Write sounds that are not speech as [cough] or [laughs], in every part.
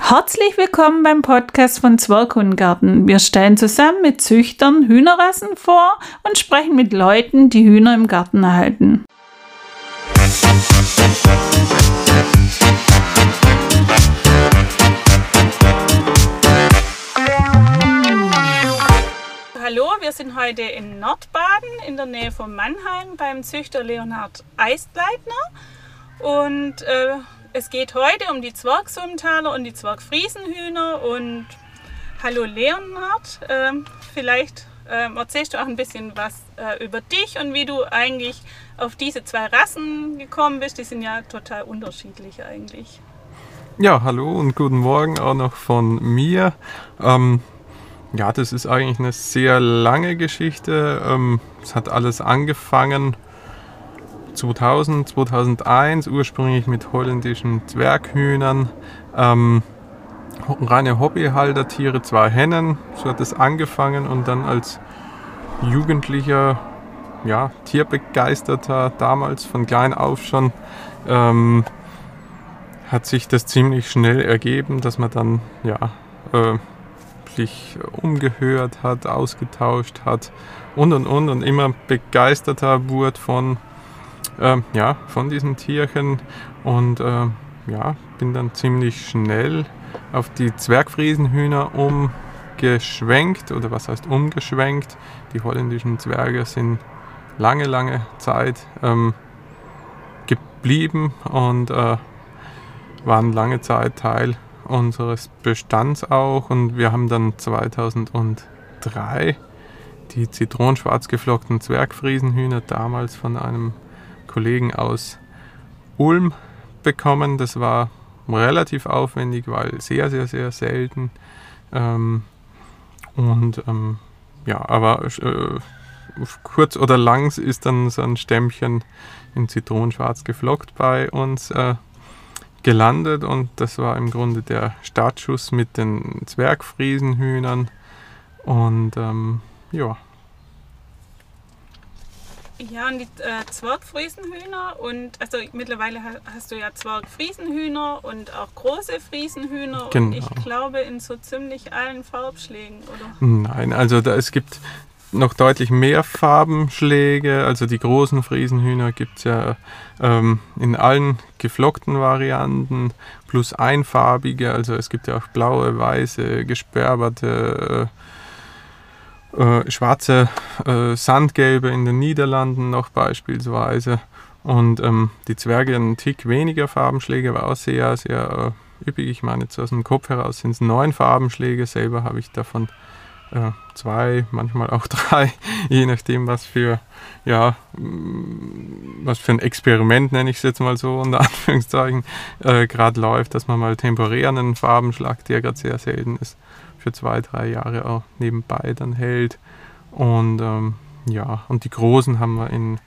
Herzlich willkommen beim Podcast von Zwerghundgarten. Wir stellen zusammen mit Züchtern Hühnerrassen vor und sprechen mit Leuten, die Hühner im Garten erhalten. Hallo, wir sind heute in Nordbaden in der Nähe von Mannheim beim Züchter Leonhard Eistleitner und äh, es geht heute um die Zwergsumtaler und die Zwergfriesenhühner und hallo Leonhard, ähm, vielleicht ähm, erzählst du auch ein bisschen was äh, über dich und wie du eigentlich auf diese zwei Rassen gekommen bist. Die sind ja total unterschiedlich eigentlich. Ja, hallo und guten Morgen auch noch von mir. Ähm, ja, das ist eigentlich eine sehr lange Geschichte. Ähm, es hat alles angefangen 2000, 2001, ursprünglich mit holländischen Zwerghühnern. Ähm, reine Hobbyhaltertiere, zwei Hennen, so hat es angefangen und dann als Jugendlicher, ja, Tierbegeisterter, damals von klein auf schon, ähm, hat sich das ziemlich schnell ergeben, dass man dann, ja, äh, sich umgehört hat, ausgetauscht hat und und und und immer begeisterter wurde von äh, ja, von diesen Tierchen und äh, ja, bin dann ziemlich schnell auf die Zwergfriesenhühner umgeschwenkt oder was heißt umgeschwenkt. Die holländischen Zwerge sind lange, lange Zeit ähm, geblieben und äh, waren lange Zeit Teil unseres Bestands auch und wir haben dann 2003 die zitronenschwarz geflockten Zwergfriesenhühner damals von einem Kollegen aus Ulm bekommen. Das war relativ aufwendig, weil sehr, sehr, sehr selten. Ähm, und ähm, ja, aber äh, kurz oder lang ist dann so ein Stämmchen in Zitronenschwarz geflockt bei uns äh, gelandet und das war im Grunde der Startschuss mit den Zwergfriesenhühnern und ähm, ja, ja, und die äh, Zwergfriesenhühner und also mittlerweile hast du ja Zwergfriesenhühner und auch große Friesenhühner genau. und ich glaube in so ziemlich allen Farbschlägen, oder? Nein, also da, es gibt noch deutlich mehr Farbenschläge. Also die großen Friesenhühner gibt es ja ähm, in allen geflockten Varianten plus einfarbige. Also es gibt ja auch blaue, weiße, gesperberte. Äh, äh, schwarze äh, Sandgelbe in den Niederlanden noch beispielsweise. Und ähm, die Zwerge einen Tick weniger Farbenschläge, aber auch sehr, sehr äh, üppig. Ich meine, jetzt aus dem Kopf heraus sind es neun Farbenschläge. Selber habe ich davon äh, zwei, manchmal auch [laughs] drei, je nachdem, was für, ja, mm, was für ein Experiment, nenne ich es jetzt mal so, unter [laughs] Anführungszeichen, äh, gerade läuft, dass man mal temporär einen Farbenschlag, der gerade sehr selten ist, für zwei, drei Jahre auch nebenbei dann hält. Und ähm, ja, und die großen haben wir in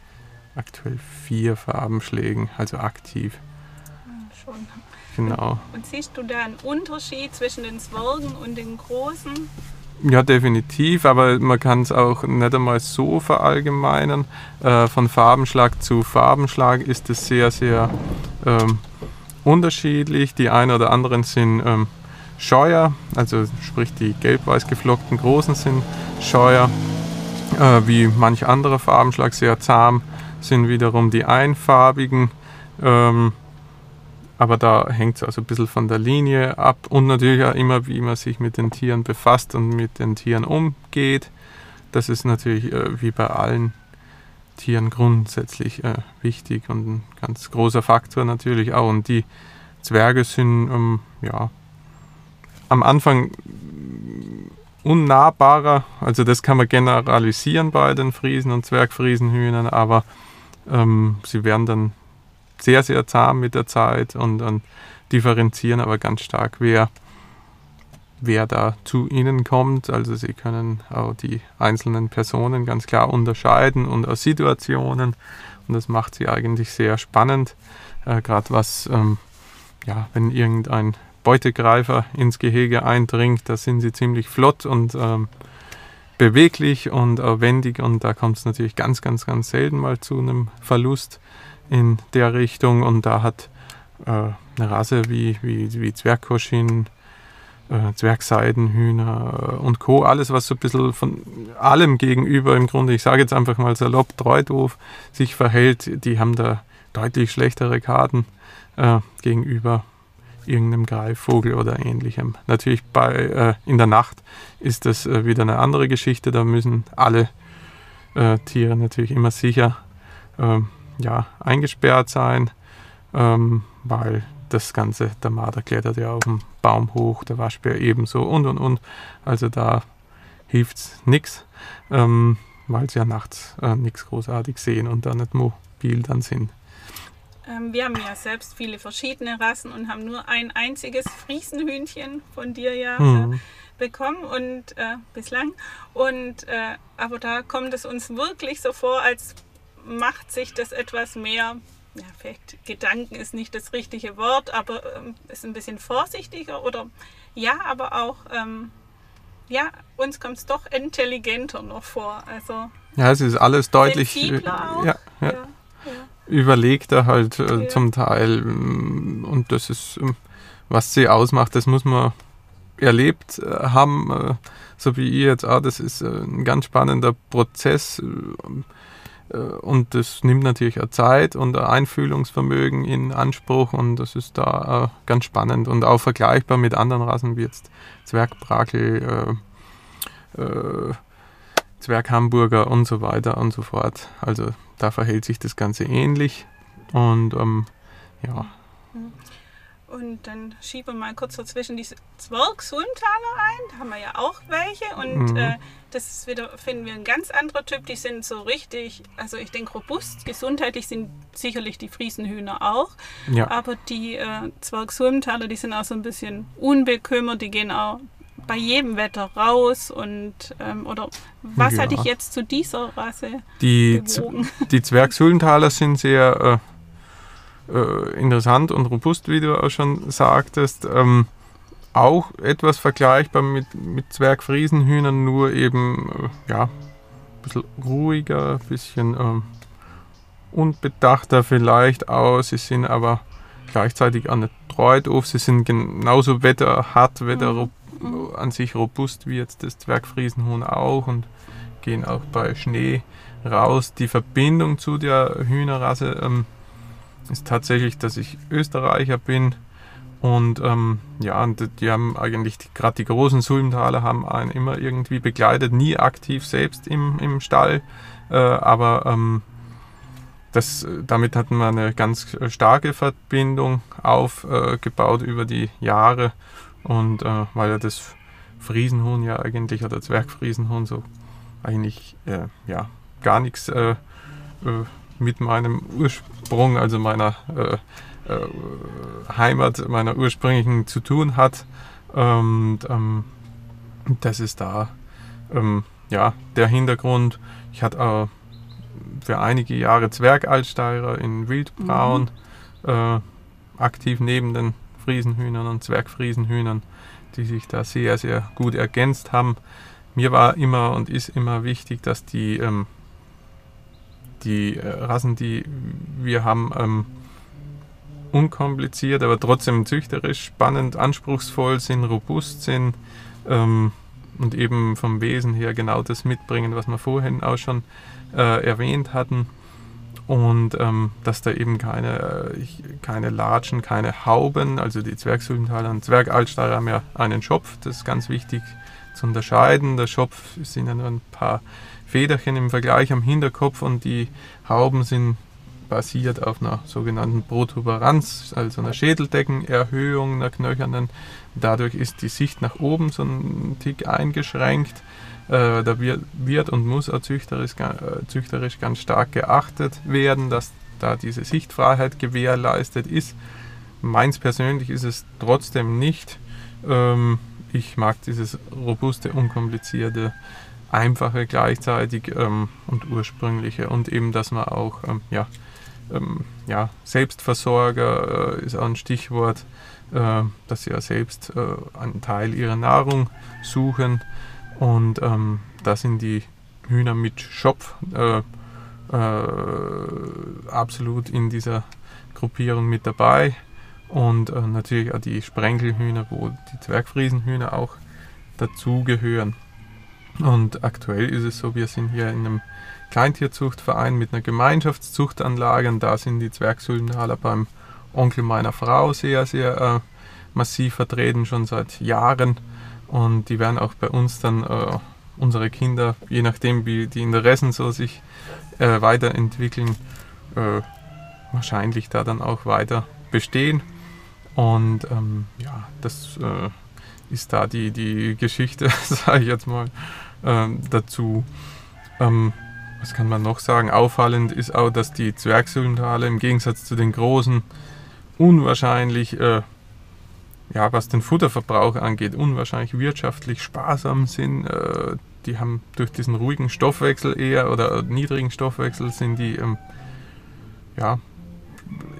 aktuell vier Farbenschlägen, also aktiv. Schon. Genau. Und, und siehst du da einen Unterschied zwischen den Zwergen und den großen? Ja, definitiv, aber man kann es auch nicht einmal so verallgemeinern. Äh, von Farbenschlag zu Farbenschlag ist es sehr, sehr ähm, unterschiedlich. Die einen oder anderen sind ähm, scheuer, also sprich die gelb-weiß geflockten großen sind scheuer, äh, wie manch anderer Farbenschlag sehr zahm sind wiederum die einfarbigen. Ähm, aber da hängt es also ein bisschen von der Linie ab und natürlich auch immer, wie man sich mit den Tieren befasst und mit den Tieren umgeht. Das ist natürlich äh, wie bei allen Tieren grundsätzlich äh, wichtig und ein ganz großer Faktor natürlich auch. Und die Zwerge sind ähm, ja, am Anfang unnahbarer. Also das kann man generalisieren bei den Friesen und Zwergfriesenhühnern, aber ähm, sie werden dann sehr, sehr zahm mit der Zeit und, und differenzieren aber ganz stark, wer, wer da zu ihnen kommt. Also sie können auch die einzelnen Personen ganz klar unterscheiden und aus Situationen. Und das macht sie eigentlich sehr spannend, äh, gerade was, ähm, ja, wenn irgendein Beutegreifer ins Gehege eindringt, da sind sie ziemlich flott und ähm, beweglich und äh, wendig und da kommt es natürlich ganz, ganz, ganz selten mal zu einem Verlust in der Richtung und da hat äh, eine Rasse wie, wie, wie Zwergkoschin, äh, Zwergseidenhühner und Co. Alles, was so ein bisschen von allem gegenüber im Grunde, ich sage jetzt einfach mal salopp, treu sich verhält, die haben da deutlich schlechtere Karten äh, gegenüber irgendeinem Greifvogel oder ähnlichem. Natürlich bei, äh, in der Nacht ist das äh, wieder eine andere Geschichte. Da müssen alle äh, Tiere natürlich immer sicher ähm, ja, eingesperrt sein, ähm, weil das Ganze, der Marder klettert ja auf dem Baum hoch, der Waschbär ebenso und und und. Also da hilft es nichts, ähm, weil sie ja nachts äh, nichts großartig sehen und da nicht mobil dann sind. Ähm, wir haben ja selbst viele verschiedene Rassen und haben nur ein einziges Friesenhühnchen von dir ja mhm. äh, bekommen und äh, bislang. Und äh, aber da kommt es uns wirklich so vor, als macht sich das etwas mehr. Ja, vielleicht Gedanken ist nicht das richtige Wort, aber ähm, ist ein bisschen vorsichtiger oder ja, aber auch ähm, ja, uns kommt es doch intelligenter noch vor. Also ja, es ist alles deutlich. Äh, auch. Ja, ja. ja überlegter halt äh, ja. zum Teil. Mm, und das ist, ähm, was sie ausmacht, das muss man erlebt äh, haben, äh, so wie ihr jetzt auch. Das ist äh, ein ganz spannender Prozess. Äh, und das nimmt natürlich auch Zeit und Einfühlungsvermögen in Anspruch und das ist da ganz spannend und auch vergleichbar mit anderen Rassen wie jetzt Zwergbrakel, äh, Zwerghamburger und so weiter und so fort. Also da verhält sich das Ganze ähnlich und ähm, ja. Und dann schieben wir mal kurz dazwischen diese Zwergsulmtaler ein. Da haben wir ja auch welche. Und mhm. äh, das wieder, finden wir, ein ganz anderer Typ. Die sind so richtig, also ich denke, robust. Gesundheitlich sind sicherlich die Friesenhühner auch. Ja. Aber die äh, Zwergsulmtaler, die sind auch so ein bisschen unbekümmert. Die gehen auch bei jedem Wetter raus und ähm, oder was ja. hat dich jetzt zu dieser Rasse die, bewogen? Die Zwergshöhlentaler sind sehr äh, äh, interessant und robust, wie du auch schon sagtest. Ähm, auch etwas vergleichbar mit, mit Zwergfriesenhühnern, nur eben äh, ja, ein bisschen ruhiger, ein bisschen ähm, unbedachter vielleicht aus. Sie sind aber gleichzeitig auch nicht treu doof. Sie sind genauso wetterhart, wetterrobust an sich robust wie jetzt das Zwergfriesenhuhn auch und gehen auch bei Schnee raus. Die Verbindung zu der Hühnerrasse ähm, ist tatsächlich, dass ich Österreicher bin und ähm, ja, und die haben eigentlich, gerade die großen Sulmtaler haben einen immer irgendwie begleitet, nie aktiv selbst im, im Stall, äh, aber ähm, das, damit hatten wir eine ganz starke Verbindung aufgebaut äh, über die Jahre und äh, weil ja das Friesenhuhn ja eigentlich, oder Zwergfriesenhuhn so eigentlich äh, ja, gar nichts äh, äh mit meinem Ursprung, also meiner äh, äh, Heimat, meiner ursprünglichen zu tun hat. Und ähm, das ist da ähm, ja, der Hintergrund. Ich hatte auch für einige Jahre Zwergaltsteirer in Wildbraun mhm. aktiv neben den Friesenhühnern und Zwergfriesenhühnern, die sich da sehr, sehr gut ergänzt haben. Mir war immer und ist immer wichtig, dass die, ähm, die äh, Rassen, die wir haben, ähm, unkompliziert, aber trotzdem züchterisch, spannend, anspruchsvoll sind, robust sind ähm, und eben vom Wesen her genau das mitbringen, was wir vorhin auch schon äh, erwähnt hatten und ähm, dass da eben keine, äh, keine Latschen, keine Hauben, also die Zwergsulmentaler und Zwergaltsteirer haben ja einen Schopf, das ist ganz wichtig zu unterscheiden. Der Schopf sind ja nur ein paar Federchen im Vergleich am Hinterkopf und die Hauben sind basiert auf einer sogenannten Protuberanz, also einer Schädeldeckenerhöhung, einer knöchernen. Dadurch ist die Sicht nach oben so ein Tick eingeschränkt äh, da wird, wird, und muss auch züchterisch, äh, züchterisch ganz stark geachtet werden, dass da diese Sichtfreiheit gewährleistet ist. Meins persönlich ist es trotzdem nicht. Ähm, ich mag dieses robuste, unkomplizierte, einfache gleichzeitig ähm, und ursprüngliche und eben, dass man auch ähm, ja, ähm, ja, Selbstversorger äh, ist auch ein Stichwort, äh, dass sie ja selbst äh, einen Teil ihrer Nahrung suchen und ähm, da sind die Hühner mit Schopf äh, äh, absolut in dieser Gruppierung mit dabei. Und äh, natürlich auch die Sprenkelhühner, wo die Zwergfriesenhühner auch dazugehören. Und aktuell ist es so, wir sind hier in einem Kleintierzuchtverein mit einer Gemeinschaftszuchtanlage und da sind die Zwergsuldenaler beim Onkel meiner Frau sehr, sehr äh, massiv vertreten, schon seit Jahren. Und die werden auch bei uns dann äh, unsere Kinder, je nachdem wie die Interessen so sich äh, weiterentwickeln, äh, wahrscheinlich da dann auch weiter bestehen. Und ähm, ja, das äh, ist da die, die Geschichte, [laughs] sage ich jetzt mal, ähm, dazu. Ähm, was kann man noch sagen? Auffallend ist auch, dass die Zwergsyltale im Gegensatz zu den großen unwahrscheinlich, äh, ja, was den Futterverbrauch angeht, unwahrscheinlich wirtschaftlich sparsam sind. Äh, die haben durch diesen ruhigen Stoffwechsel eher oder niedrigen Stoffwechsel sind die ähm, ja,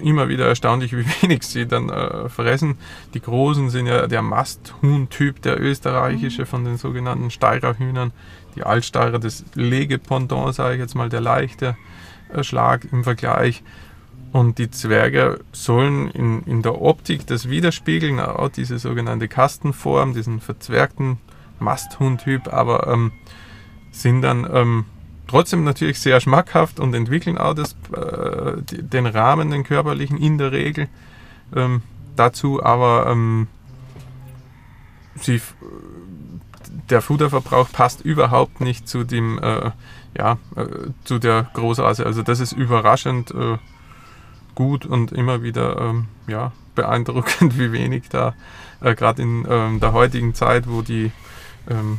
immer wieder erstaunlich, wie [laughs] wenig sie dann äh, fressen. Die Großen sind ja der Masthuhn-Typ, der österreichische von den sogenannten Steirerhühnern. Die Altsteirer, das Legependant, sage ich jetzt mal, der leichte äh, Schlag im Vergleich. Und die Zwerge sollen in, in der Optik das widerspiegeln, auch diese sogenannte Kastenform, diesen verzwergten Masthuhn-Typ, aber ähm, sind dann ähm, trotzdem natürlich sehr schmackhaft und entwickeln auch das, äh, den Rahmen, den körperlichen in der Regel ähm, dazu, aber ähm, sie, der Futterverbrauch passt überhaupt nicht zu dem, äh, ja, äh, zu der Großrasse. Also das ist überraschend äh, gut und immer wieder ähm, ja, beeindruckend, [laughs] wie wenig da äh, gerade in ähm, der heutigen Zeit, wo die ähm,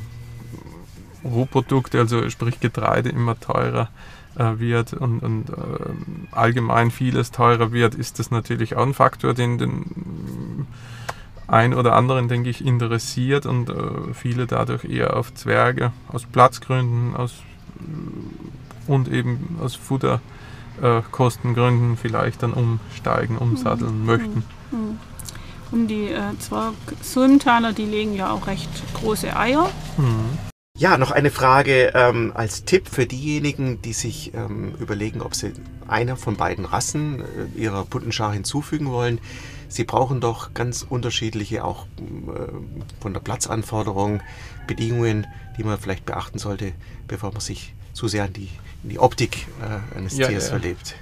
Rohprodukte, also sprich Getreide, immer teurer äh, wird und, und äh, allgemein vieles teurer wird, ist das natürlich auch ein Faktor, den den ein oder anderen, denke ich, interessiert und äh, viele dadurch eher auf Zwerge aus Platzgründen aus, und eben aus Futterkostengründen vielleicht dann umsteigen, umsatteln mhm. möchten. Mhm. Und die äh, Zwerg-Sulmtaler, die legen ja auch recht große Eier. Mhm. Ja, noch eine Frage ähm, als Tipp für diejenigen, die sich ähm, überlegen, ob sie einer von beiden Rassen äh, ihrer Puttenschar hinzufügen wollen. Sie brauchen doch ganz unterschiedliche, auch äh, von der Platzanforderung, Bedingungen, die man vielleicht beachten sollte, bevor man sich zu sehr in die, in die Optik äh, eines ja, Tiers ja. verlebt.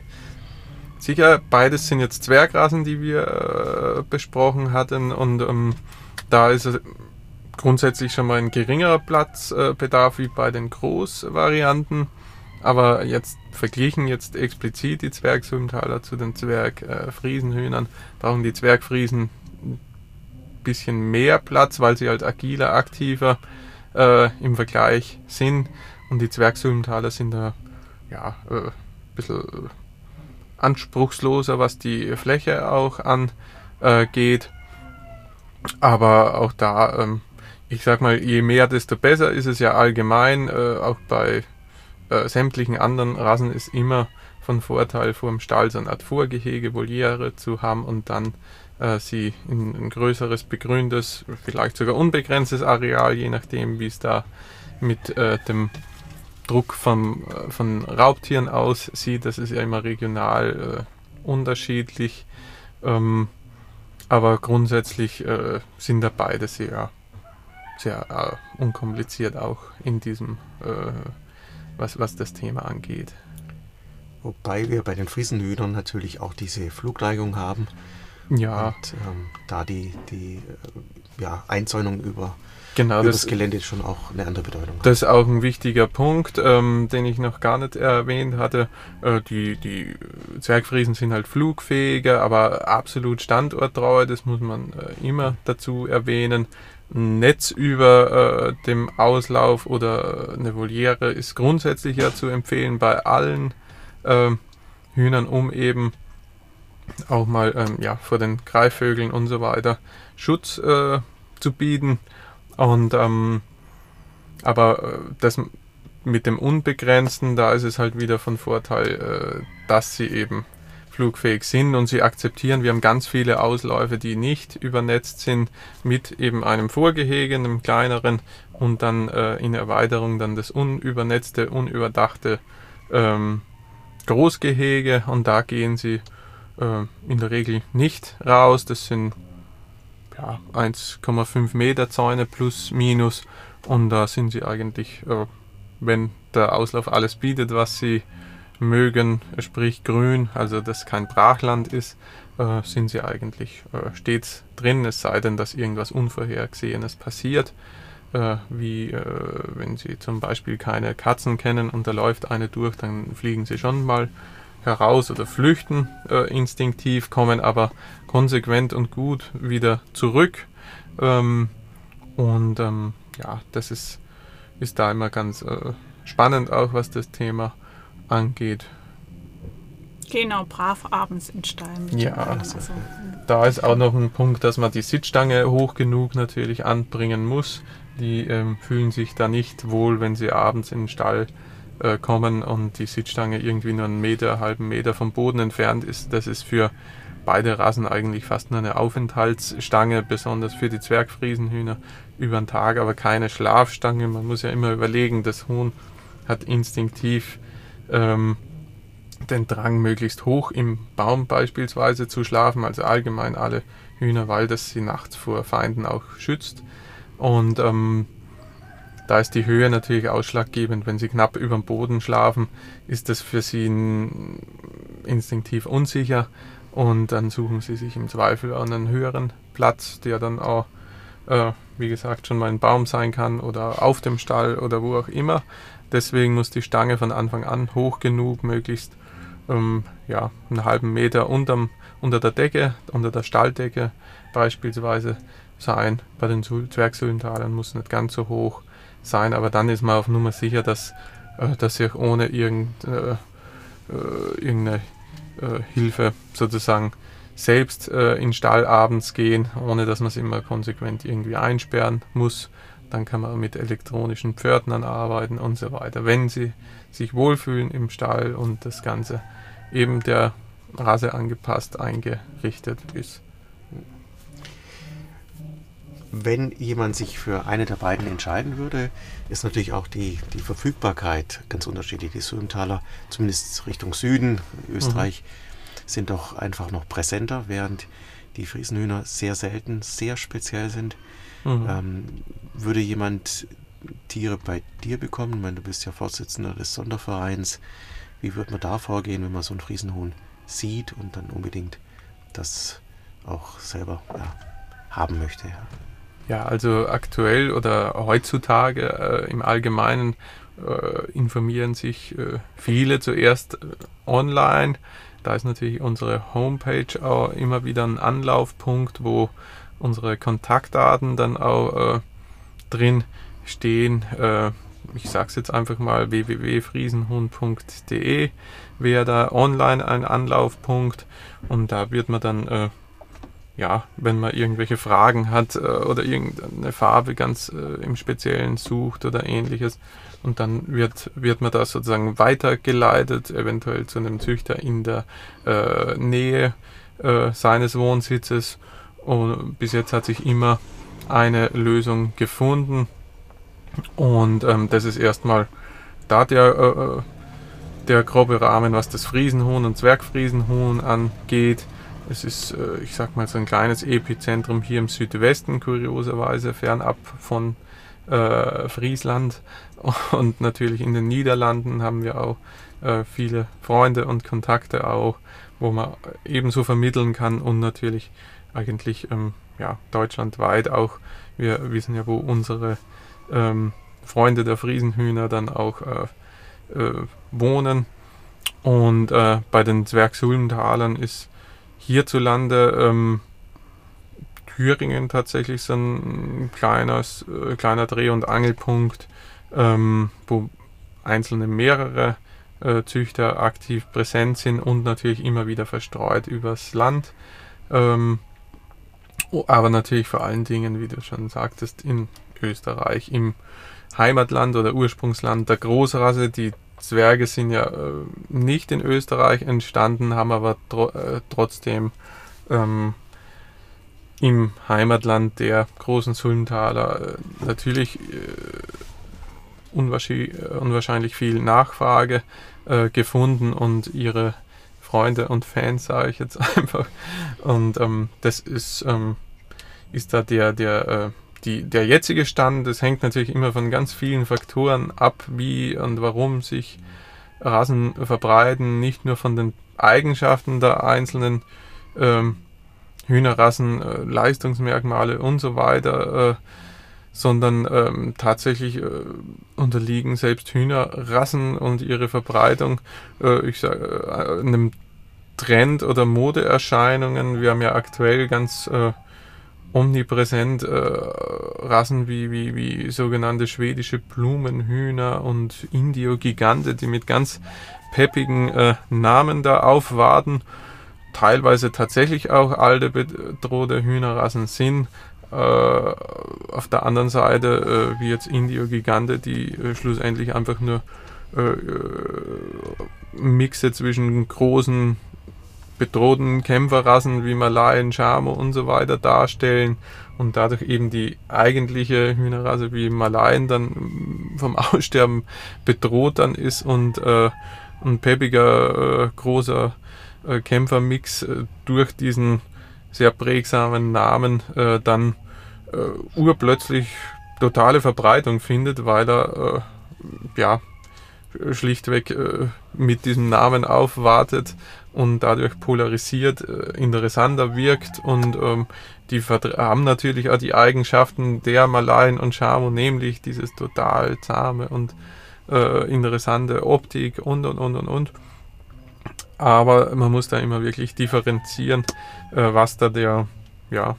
Sicher, beides sind jetzt Zwergrassen, die wir äh, besprochen hatten und ähm, da ist es grundsätzlich schon mal ein geringerer Platzbedarf wie bei den Großvarianten. Aber jetzt verglichen jetzt explizit die Zwergsymtaler zu den Zwergfriesenhühnern, brauchen die Zwergfriesen ein bisschen mehr Platz, weil sie halt agiler, aktiver äh, im Vergleich sind. Und die Zwergsymtaler sind da ja äh, ein bisschen anspruchsloser, was die Fläche auch angeht. Aber auch da ähm, ich sag mal, je mehr, desto besser ist es ja allgemein. Äh, auch bei äh, sämtlichen anderen Rassen ist immer von Vorteil, vor dem Stall so eine Art Vorgehege, Voliere zu haben und dann äh, sie in ein größeres, begrüntes, vielleicht sogar unbegrenztes Areal, je nachdem, wie es da mit äh, dem Druck vom, äh, von Raubtieren aussieht. Das ist ja immer regional äh, unterschiedlich. Ähm, aber grundsätzlich sind da beide sehr sehr äh, unkompliziert auch in diesem, äh, was, was das Thema angeht. Wobei wir bei den Friesenhühnern natürlich auch diese Flugneigung haben. Ja. Und ähm, da die, die äh, ja, Einzäunung über, genau, über das, das, Gelände schon auch eine andere Bedeutung hat. Das ist auch ein wichtiger Punkt, ähm, den ich noch gar nicht erwähnt hatte. Äh, die, die Zwergfriesen sind halt flugfähiger, aber absolut standorttreu, das muss man äh, immer dazu erwähnen. Netz über äh, dem Auslauf oder eine Voliere ist grundsätzlich ja zu empfehlen bei allen äh, Hühnern, um eben auch mal ähm, ja, vor den Greifvögeln und so weiter Schutz äh, zu bieten. Und ähm, aber äh, das mit dem Unbegrenzten, da ist es halt wieder von Vorteil, äh, dass sie eben flugfähig sind und sie akzeptieren, wir haben ganz viele Ausläufe, die nicht übernetzt sind, mit eben einem Vorgehege, einem kleineren und dann äh, in Erweiterung dann das unübernetzte, unüberdachte ähm, Großgehege. Und da gehen sie äh, in der Regel nicht raus. Das sind ja, 1,5 Meter Zäune plus minus. Und da sind sie eigentlich, äh, wenn der Auslauf alles bietet, was sie mögen, sprich grün, also dass kein Brachland ist, äh, sind sie eigentlich äh, stets drin, es sei denn, dass irgendwas Unvorhergesehenes passiert, äh, wie äh, wenn sie zum Beispiel keine Katzen kennen und da läuft eine durch, dann fliegen sie schon mal heraus oder flüchten äh, instinktiv, kommen aber konsequent und gut wieder zurück. Ähm, und ähm, ja, das ist, ist da immer ganz äh, spannend auch, was das Thema angeht. Genau, brav abends in Stall. Ja, also, da ist auch noch ein Punkt, dass man die Sitzstange hoch genug natürlich anbringen muss. Die ähm, fühlen sich da nicht wohl, wenn sie abends in den Stall äh, kommen und die Sitzstange irgendwie nur einen Meter, einen halben Meter vom Boden entfernt ist. Das ist für beide Rassen eigentlich fast nur eine Aufenthaltsstange, besonders für die Zwergfriesenhühner über den Tag, aber keine Schlafstange. Man muss ja immer überlegen, das Huhn hat instinktiv ähm, den Drang, möglichst hoch im Baum beispielsweise zu schlafen, also allgemein alle Hühner, weil das sie nachts vor Feinden auch schützt. Und ähm, da ist die Höhe natürlich ausschlaggebend. Wenn sie knapp über dem Boden schlafen, ist das für sie instinktiv unsicher und dann suchen sie sich im Zweifel einen höheren Platz, der dann auch, äh, wie gesagt, schon mal ein Baum sein kann oder auf dem Stall oder wo auch immer. Deswegen muss die Stange von Anfang an hoch genug, möglichst ähm, ja, einen halben Meter unterm, unter der Decke, unter der Stalldecke beispielsweise sein. Bei den Zwergsüllentalern muss nicht ganz so hoch sein, aber dann ist man auf Nummer sicher, dass, äh, dass sich ohne irgend, äh, äh, irgendeine äh, Hilfe sozusagen selbst äh, in den Stall abends gehen, ohne dass man es immer konsequent irgendwie einsperren muss. Dann kann man mit elektronischen Pförtnern arbeiten und so weiter. Wenn sie sich wohlfühlen im Stall und das Ganze eben der Rasse angepasst eingerichtet ist. Wenn jemand sich für eine der beiden entscheiden würde, ist natürlich auch die, die Verfügbarkeit ganz unterschiedlich. Die Sömtaler, zumindest Richtung Süden, Österreich, mhm. sind doch einfach noch präsenter, während die Friesenhühner sehr selten, sehr speziell sind. Mhm. Ähm, würde jemand Tiere bei dir bekommen? Ich meine, du bist ja Vorsitzender des Sondervereins. Wie würde man da vorgehen, wenn man so ein Friesenhuhn sieht und dann unbedingt das auch selber ja, haben möchte? Ja. ja. also aktuell oder heutzutage äh, im Allgemeinen äh, informieren sich äh, viele zuerst äh, online. Da ist natürlich unsere Homepage auch immer wieder ein Anlaufpunkt, wo unsere Kontaktdaten dann auch äh, drin stehen. Äh, ich sage es jetzt einfach mal, www.friesenhund.de wäre da online ein Anlaufpunkt und da wird man dann, äh, ja, wenn man irgendwelche Fragen hat äh, oder irgendeine Farbe ganz äh, im Speziellen sucht oder ähnliches und dann wird, wird man da sozusagen weitergeleitet, eventuell zu einem Züchter in der äh, Nähe äh, seines Wohnsitzes und bis jetzt hat sich immer eine Lösung gefunden. Und ähm, das ist erstmal da der, äh, äh, der grobe Rahmen, was das Friesenhuhn und Zwergfriesenhuhn angeht. Es ist, äh, ich sag mal, so ein kleines Epizentrum hier im Südwesten, kurioserweise, fernab von äh, Friesland. [laughs] Und natürlich in den Niederlanden haben wir auch äh, viele Freunde und Kontakte auch, wo man ebenso vermitteln kann und natürlich eigentlich ähm, ja, deutschlandweit auch. Wir wissen ja, wo unsere ähm, Freunde der Friesenhühner dann auch äh, äh, wohnen. Und äh, bei den Zwergsulmtalern ist hierzulande ähm, Thüringen tatsächlich so ein kleines, äh, kleiner Dreh- und Angelpunkt, ähm, wo einzelne mehrere äh, Züchter aktiv präsent sind und natürlich immer wieder verstreut übers Land. Ähm, aber natürlich vor allen Dingen, wie du schon sagtest, in Österreich, im Heimatland oder Ursprungsland der Großrasse, die Zwerge sind ja äh, nicht in Österreich entstanden, haben aber tro äh, trotzdem ähm, im Heimatland der großen Sulmtaler äh, natürlich äh, unwahrscheinlich viel Nachfrage äh, gefunden und ihre Freunde und Fans, sage ich jetzt [laughs] einfach. Und ähm, das ist, ähm, ist da der, der, äh, die, der jetzige Stand. Das hängt natürlich immer von ganz vielen Faktoren ab, wie und warum sich Rassen verbreiten, nicht nur von den Eigenschaften der einzelnen ähm, Hühnerrassen, äh, Leistungsmerkmale und so weiter, äh, sondern ähm, tatsächlich äh, unterliegen selbst Hühnerrassen und ihre Verbreitung äh, ich sag, äh, einem Trend oder Modeerscheinungen. Wir haben ja aktuell ganz äh, omnipräsent Rassen wie, wie, wie sogenannte schwedische Blumenhühner und Indio-Gigante, die mit ganz peppigen Namen da aufwarten teilweise tatsächlich auch alte bedrohte Hühnerrassen sind. Äh, auf der anderen Seite, äh, wie jetzt Indio Gigante, die äh, schlussendlich einfach nur Mixe zwischen großen bedrohten Kämpferrassen wie Malayen, Chamo und so weiter darstellen und dadurch eben die eigentliche Hühnerrasse wie Malayen dann vom [laughs] Aussterben bedroht dann ist und äh, ein peppiger, äh, großer äh, Kämpfermix durch diesen sehr prägsamen Namen äh, dann äh, urplötzlich totale Verbreitung findet, weil er äh, ja schlichtweg äh, mit diesem Namen aufwartet und dadurch polarisiert, äh, interessanter wirkt und ähm, die haben natürlich auch die Eigenschaften der Malayen und Shamo, nämlich dieses total zahme und äh, interessante Optik und und und und und. Aber man muss da immer wirklich differenzieren, äh, was da der, ja,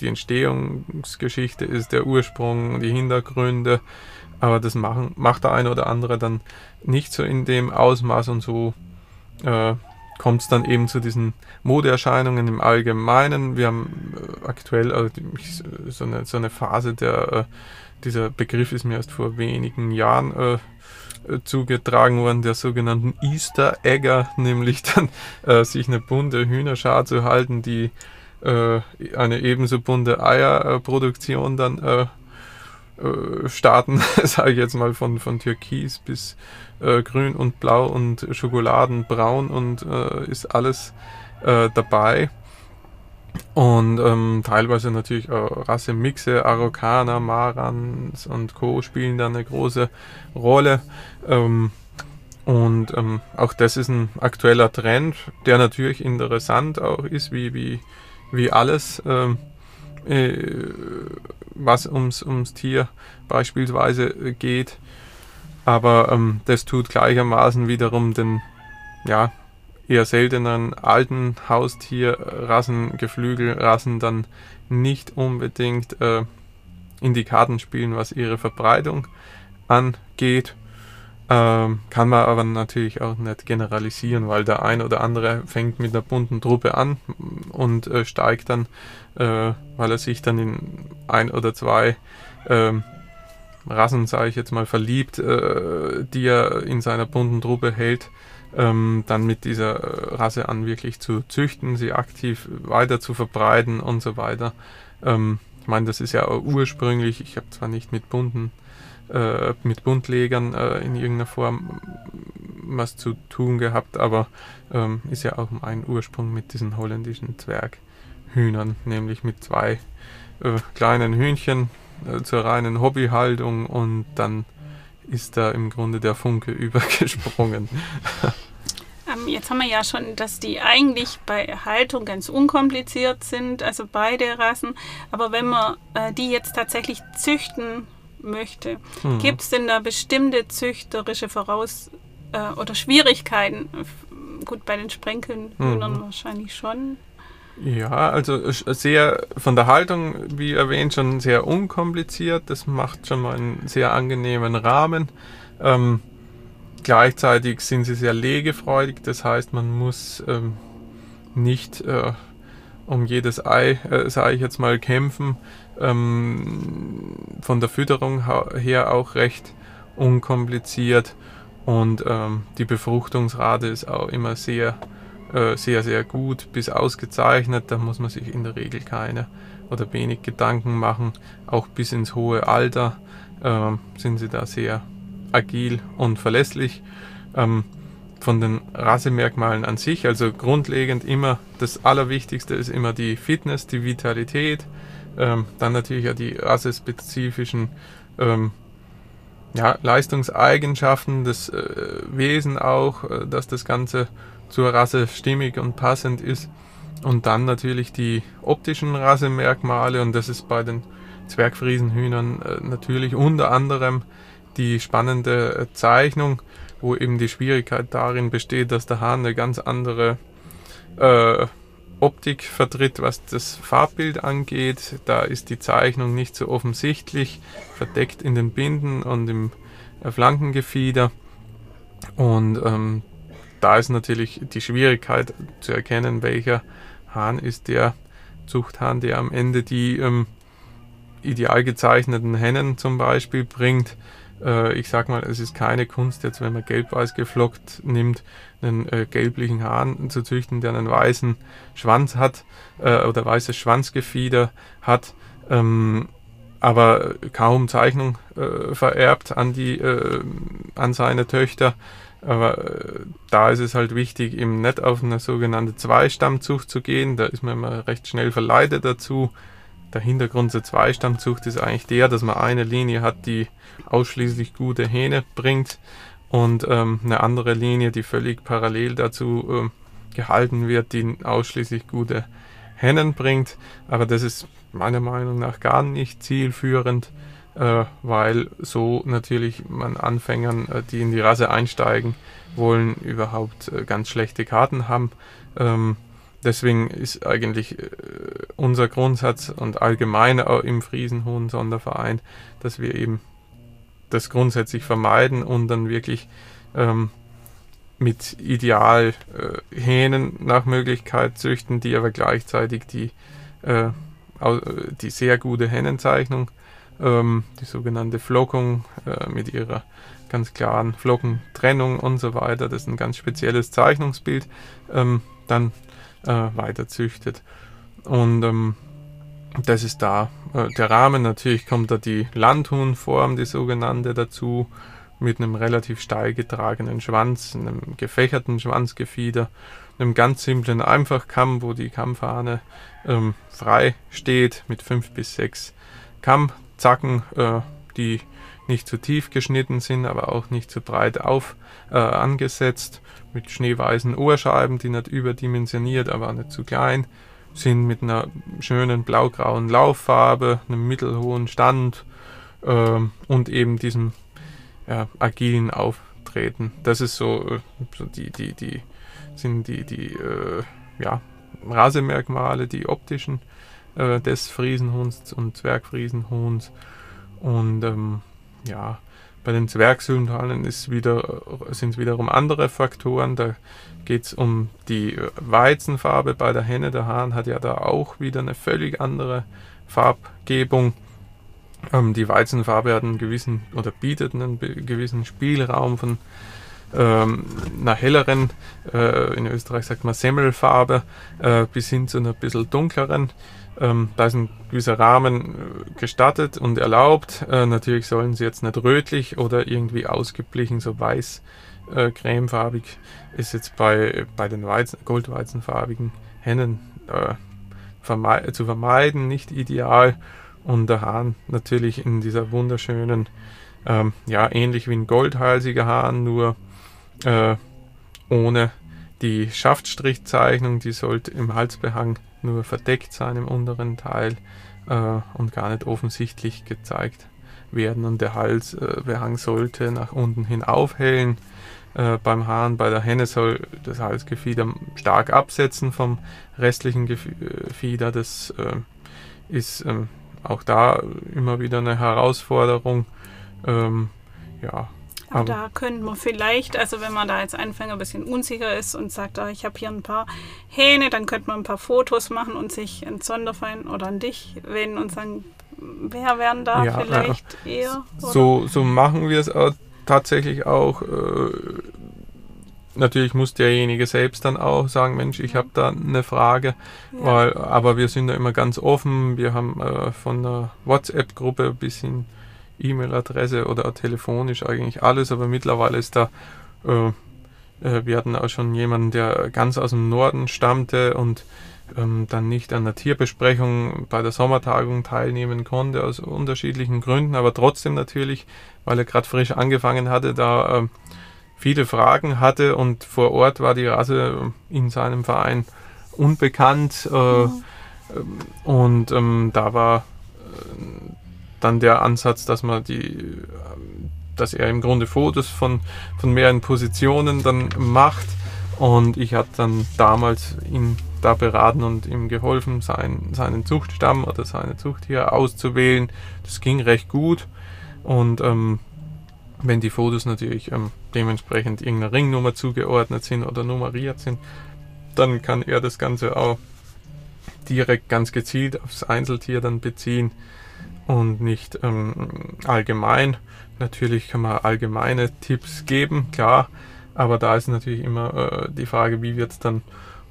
die Entstehungsgeschichte ist, der Ursprung, die Hintergründe. Aber das machen, macht der eine oder andere dann nicht so in dem Ausmaß und so äh, kommt es dann eben zu diesen Modeerscheinungen im Allgemeinen. Wir haben äh, aktuell also so, eine, so eine Phase der, äh, dieser Begriff ist mir erst vor wenigen Jahren äh, zugetragen worden, der sogenannten Easter Egger, nämlich dann äh, sich eine bunte Hühnerschar zu halten, die äh, eine ebenso bunte Eierproduktion dann äh, äh starten, [laughs] sage ich jetzt mal von, von Türkis bis äh, grün und blau und schokoladenbraun und äh, ist alles dabei. Und ähm, teilweise natürlich auch Rassemixe, Araukaner, Marans und Co. spielen da eine große Rolle. Ähm, und ähm, auch das ist ein aktueller Trend, der natürlich interessant auch ist, wie, wie, wie alles, ähm, äh, was ums, ums Tier beispielsweise geht. Aber ähm, das tut gleichermaßen wiederum den, ja, eher seltenen alten Haustierrassen, Geflügelrassen dann nicht unbedingt äh, in die Karten spielen, was ihre Verbreitung angeht. Ähm, kann man aber natürlich auch nicht generalisieren, weil der ein oder andere fängt mit einer bunten Truppe an und äh, steigt dann, äh, weil er sich dann in ein oder zwei ähm, Rassen, sage ich jetzt mal, verliebt, äh, die er in seiner bunten Truppe hält ähm, dann mit dieser äh, Rasse an wirklich zu züchten, sie aktiv weiter zu verbreiten und so weiter. Ähm, ich meine, das ist ja ursprünglich, ich habe zwar nicht mit bunten, äh, mit Buntlegern äh, in irgendeiner Form was zu tun gehabt, aber ähm, ist ja auch ein Ursprung mit diesen holländischen Zwerghühnern, nämlich mit zwei äh, kleinen Hühnchen äh, zur reinen Hobbyhaltung und dann ist da im Grunde der Funke [laughs] übergesprungen. Jetzt haben wir ja schon, dass die eigentlich bei Haltung ganz unkompliziert sind, also beide Rassen. Aber wenn man äh, die jetzt tatsächlich züchten möchte, mhm. gibt es denn da bestimmte züchterische Voraus- äh, oder Schwierigkeiten? Gut, bei den Sprenkeln mhm. wahrscheinlich schon. Ja, also sehr von der Haltung, wie erwähnt, schon sehr unkompliziert. Das macht schon mal einen sehr angenehmen Rahmen. Ähm, gleichzeitig sind sie sehr legefreudig, das heißt, man muss ähm, nicht äh, um jedes Ei, äh, sage ich jetzt mal, kämpfen. Ähm, von der Fütterung her auch recht unkompliziert Und ähm, die Befruchtungsrate ist auch immer sehr, äh, sehr, sehr gut bis ausgezeichnet. Da muss man sich in der Regel keine oder wenig Gedanken machen. Auch bis ins hohe Alter äh, sind sie da sehr agil und verlässlich. Ähm, von den Rassemerkmalen an sich, also grundlegend immer das Allerwichtigste ist immer die Fitness, die Vitalität, ähm, dann natürlich ja die rassespezifischen ähm, ja, Leistungseigenschaften, das äh, Wesen auch, äh, dass das Ganze zur Rasse stimmig und passend ist. Und dann natürlich die optischen Rassemerkmale und das ist bei den Zwergfriesenhühnern äh, natürlich unter anderem die spannende äh, Zeichnung, wo eben die Schwierigkeit darin besteht, dass der Hahn eine ganz andere äh, Optik vertritt, was das Farbbild angeht. Da ist die Zeichnung nicht so offensichtlich, verdeckt in den Binden und im äh, Flankengefieder. Und ähm, da ist natürlich die Schwierigkeit zu erkennen, welcher Hahn ist der Zuchthahn, der am Ende die ähm, ideal gezeichneten Hennen zum Beispiel bringt. Äh, ich sag mal, es ist keine Kunst, jetzt wenn man gelb-weiß geflockt nimmt, einen äh, gelblichen Hahn zu züchten, der einen weißen Schwanz hat äh, oder weißes Schwanzgefieder hat. Ähm, aber kaum Zeichnung äh, vererbt an die äh, an seine Töchter. Aber äh, da ist es halt wichtig, eben nicht auf eine sogenannte Zweistammzucht zu gehen. Da ist man immer recht schnell verleitet dazu. Der Hintergrund zur Zweistammzucht ist eigentlich der, dass man eine Linie hat, die ausschließlich gute Hähne bringt und ähm, eine andere Linie, die völlig parallel dazu äh, gehalten wird, die ausschließlich gute Hennen bringt. Aber das ist meiner Meinung nach gar nicht zielführend, äh, weil so natürlich man Anfängern, äh, die in die Rasse einsteigen wollen, überhaupt äh, ganz schlechte Karten haben. Ähm, deswegen ist eigentlich äh, unser Grundsatz und allgemein auch im Friesenhuhn Sonderverein, dass wir eben das grundsätzlich vermeiden und dann wirklich ähm, mit Ideal äh, Hähnen nach Möglichkeit züchten, die aber gleichzeitig die, äh, die sehr gute Hennenzeichnung, ähm, die sogenannte Flockung äh, mit ihrer ganz klaren Flockentrennung und so weiter, das ist ein ganz spezielles Zeichnungsbild, ähm, dann äh, weiter züchtet. Und ähm, das ist da äh, der Rahmen. Natürlich kommt da die Landhuhnform, die sogenannte, dazu, mit einem relativ steil getragenen Schwanz, einem gefächerten Schwanzgefieder, einem ganz simplen Einfachkamm, wo die Kammfahne ähm, frei steht, mit fünf bis sechs Kammzacken, äh, die nicht zu tief geschnitten sind, aber auch nicht zu breit auf äh, angesetzt, mit schneeweißen Ohrscheiben, die nicht überdimensioniert, aber nicht zu klein sind mit einer schönen blaugrauen Lauffarbe, einem mittelhohen Stand äh, und eben diesem ja, agilen Auftreten. Das ist so, äh, so die, die, die, sind die, die äh, ja, Rasemerkmale, die optischen äh, des Friesenhuhns und Zwergfriesenhuhns. Und ähm, ja, bei den Zwergsynthalen ist wieder, sind es wiederum andere Faktoren. Da geht es um die Weizenfarbe bei der Henne. Der Hahn hat ja da auch wieder eine völlig andere Farbgebung. Ähm, die Weizenfarbe hat einen gewissen oder bietet einen gewissen Spielraum von ähm, einer helleren, äh, in Österreich sagt man Semmelfarbe, äh, bis hin zu einer bisschen dunkleren. Ähm, da ist ein gewisser Rahmen äh, gestattet und erlaubt. Äh, natürlich sollen sie jetzt nicht rötlich oder irgendwie ausgeblichen, so weiß, äh, cremefarbig ist jetzt bei, bei den Weizen, goldweizenfarbigen Hennen äh, verme zu vermeiden, nicht ideal. Und der Hahn natürlich in dieser wunderschönen, ähm, ja, ähnlich wie ein goldhalsiger Hahn, nur äh, ohne die Schaftstrichzeichnung, die sollte im Halsbehang nur verdeckt sein im unteren Teil äh, und gar nicht offensichtlich gezeigt werden. Und der Halsbehang sollte nach unten hin aufhellen. Äh, beim Hahn, bei der Henne soll das Halsgefieder stark absetzen vom restlichen Gefieder. Das äh, ist ähm, auch da immer wieder eine Herausforderung. Ähm, ja, aber da könnte man vielleicht, also wenn man da als Anfänger ein bisschen unsicher ist und sagt, ah, ich habe hier ein paar Hähne, dann könnte man ein paar Fotos machen und sich an Sonderfein oder an dich wenden und sagen, wer wären da ja, vielleicht ja. eher? So, so machen wir es auch tatsächlich auch, äh, natürlich muss derjenige selbst dann auch sagen, Mensch, ich habe da eine Frage, ja. weil, aber wir sind da immer ganz offen. Wir haben äh, von einer WhatsApp-Gruppe bis hin E-Mail-Adresse oder telefonisch eigentlich alles, aber mittlerweile ist da, äh, äh, wir hatten auch schon jemanden, der ganz aus dem Norden stammte und ähm, dann nicht an der Tierbesprechung bei der Sommertagung teilnehmen konnte, aus unterschiedlichen Gründen, aber trotzdem natürlich, weil er gerade frisch angefangen hatte, da äh, viele Fragen hatte und vor Ort war die Rasse in seinem Verein unbekannt äh, mhm. und ähm, da war äh, dann der Ansatz, dass man die, dass er im Grunde Fotos von, von mehreren Positionen dann macht. Und ich habe dann damals ihn da beraten und ihm geholfen, sein, seinen Zuchtstamm oder seine Zuchttiere auszuwählen. Das ging recht gut. Und ähm, wenn die Fotos natürlich ähm, dementsprechend irgendeiner Ringnummer zugeordnet sind oder nummeriert sind, dann kann er das Ganze auch direkt ganz gezielt aufs Einzeltier dann beziehen und nicht ähm, allgemein. Natürlich kann man allgemeine Tipps geben, klar, aber da ist natürlich immer äh, die Frage, wie wird es dann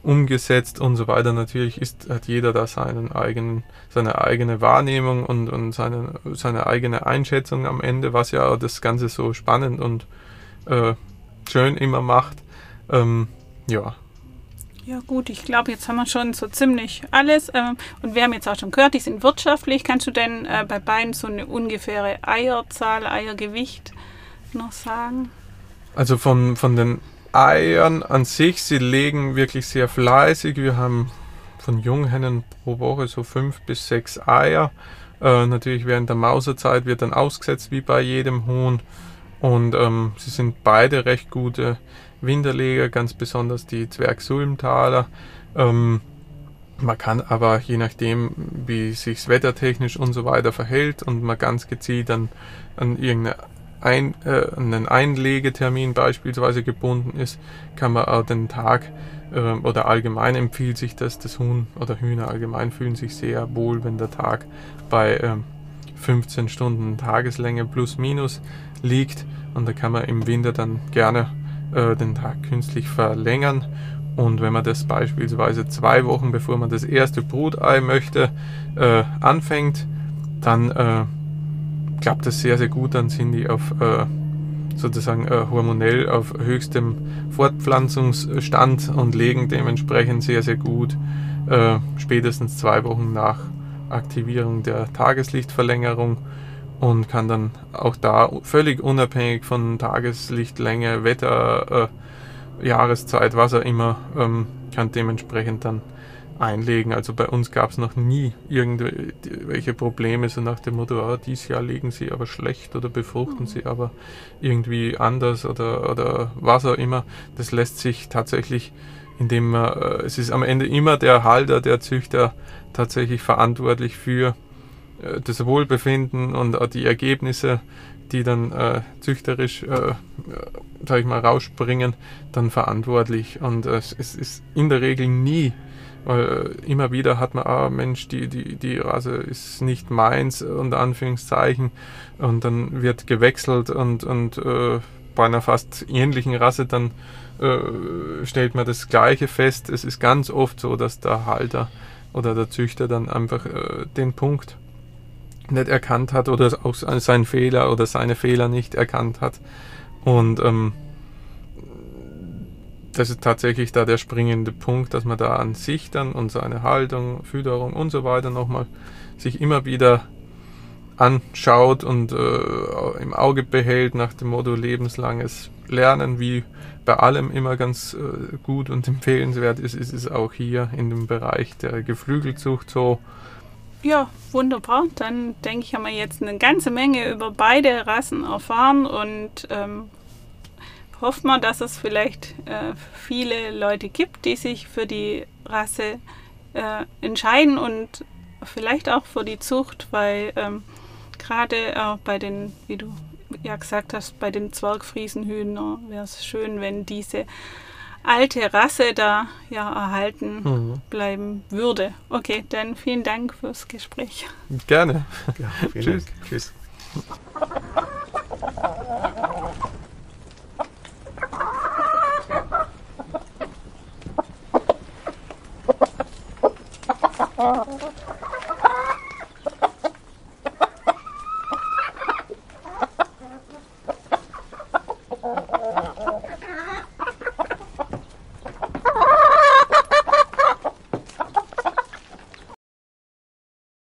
umgesetzt und so weiter. Natürlich ist, hat jeder da seinen eigenen, seine eigene Wahrnehmung und, und seine, seine eigene Einschätzung am Ende, was ja das Ganze so spannend und äh, schön immer macht. Ähm, ja, ja gut, ich glaube, jetzt haben wir schon so ziemlich alles. Ähm, und wir haben jetzt auch schon gehört, die sind wirtschaftlich. Kannst du denn äh, bei beiden so eine ungefähre Eierzahl, Eiergewicht noch sagen? Also von, von den Eiern an sich, sie legen wirklich sehr fleißig. Wir haben von Junghennen pro Woche so fünf bis sechs Eier. Äh, natürlich während der Mauserzeit wird dann ausgesetzt wie bei jedem Huhn. Und ähm, sie sind beide recht gute Winterleger, ganz besonders die Zwergsulmtaler. Ähm, man kann aber je nachdem, wie sich wettertechnisch und so weiter verhält und man ganz gezielt an, an irgendeinen ein, äh, einen Einlegetermin beispielsweise gebunden ist, kann man auch den Tag äh, oder allgemein empfiehlt sich das, das Huhn oder Hühner allgemein fühlen sich sehr wohl, wenn der Tag bei äh, 15 Stunden Tageslänge plus minus liegt und da kann man im Winter dann gerne äh, den Tag künstlich verlängern. Und wenn man das beispielsweise zwei Wochen bevor man das erste Brutei möchte, äh, anfängt, dann äh, klappt das sehr, sehr gut. Dann sind die auf äh, sozusagen äh, hormonell auf höchstem Fortpflanzungsstand und legen dementsprechend sehr, sehr gut. Äh, spätestens zwei Wochen nach Aktivierung der Tageslichtverlängerung und kann dann auch da völlig unabhängig von Tageslichtlänge, Wetter, äh, Jahreszeit, was auch immer, ähm, kann dementsprechend dann einlegen. Also bei uns gab es noch nie irgendwelche Probleme, so nach dem Motto, ah, dieses Jahr legen sie aber schlecht oder befruchten mhm. sie aber irgendwie anders oder, oder was auch immer. Das lässt sich tatsächlich, indem man, äh, es ist am Ende immer der Halter, der Züchter tatsächlich verantwortlich für das Wohlbefinden und auch die Ergebnisse, die dann äh, züchterisch, äh, sag ich mal, rausspringen, dann verantwortlich. Und äh, es ist in der Regel nie, weil äh, immer wieder hat man, ah Mensch, die, die, die Rasse ist nicht meins, unter Anführungszeichen, und dann wird gewechselt und, und äh, bei einer fast ähnlichen Rasse dann stellt man das Gleiche fest. Es ist ganz oft so, dass der Halter oder der Züchter dann einfach den Punkt nicht erkannt hat oder auch seinen Fehler oder seine Fehler nicht erkannt hat. Und ähm, das ist tatsächlich da der springende Punkt, dass man da an sich dann und seine Haltung, Fütterung und so weiter nochmal sich immer wieder anschaut und äh, im Auge behält nach dem Motto lebenslanges Lernen, wie bei allem immer ganz äh, gut und empfehlenswert ist, ist es auch hier in dem Bereich der Geflügelzucht so. Ja, wunderbar. Dann denke ich, haben wir jetzt eine ganze Menge über beide Rassen erfahren und ähm, hoffen wir, dass es vielleicht äh, viele Leute gibt, die sich für die Rasse äh, entscheiden und vielleicht auch für die Zucht, weil ähm, gerade auch bei den, wie du ja gesagt hast, bei den Zwergfriesenhühnern wäre es schön, wenn diese alte Rasse da ja erhalten mhm. bleiben würde. Okay, dann vielen Dank fürs Gespräch. Gerne. Ja, [laughs] Tschüss. Dank. Tschüss. Oh. [laughs]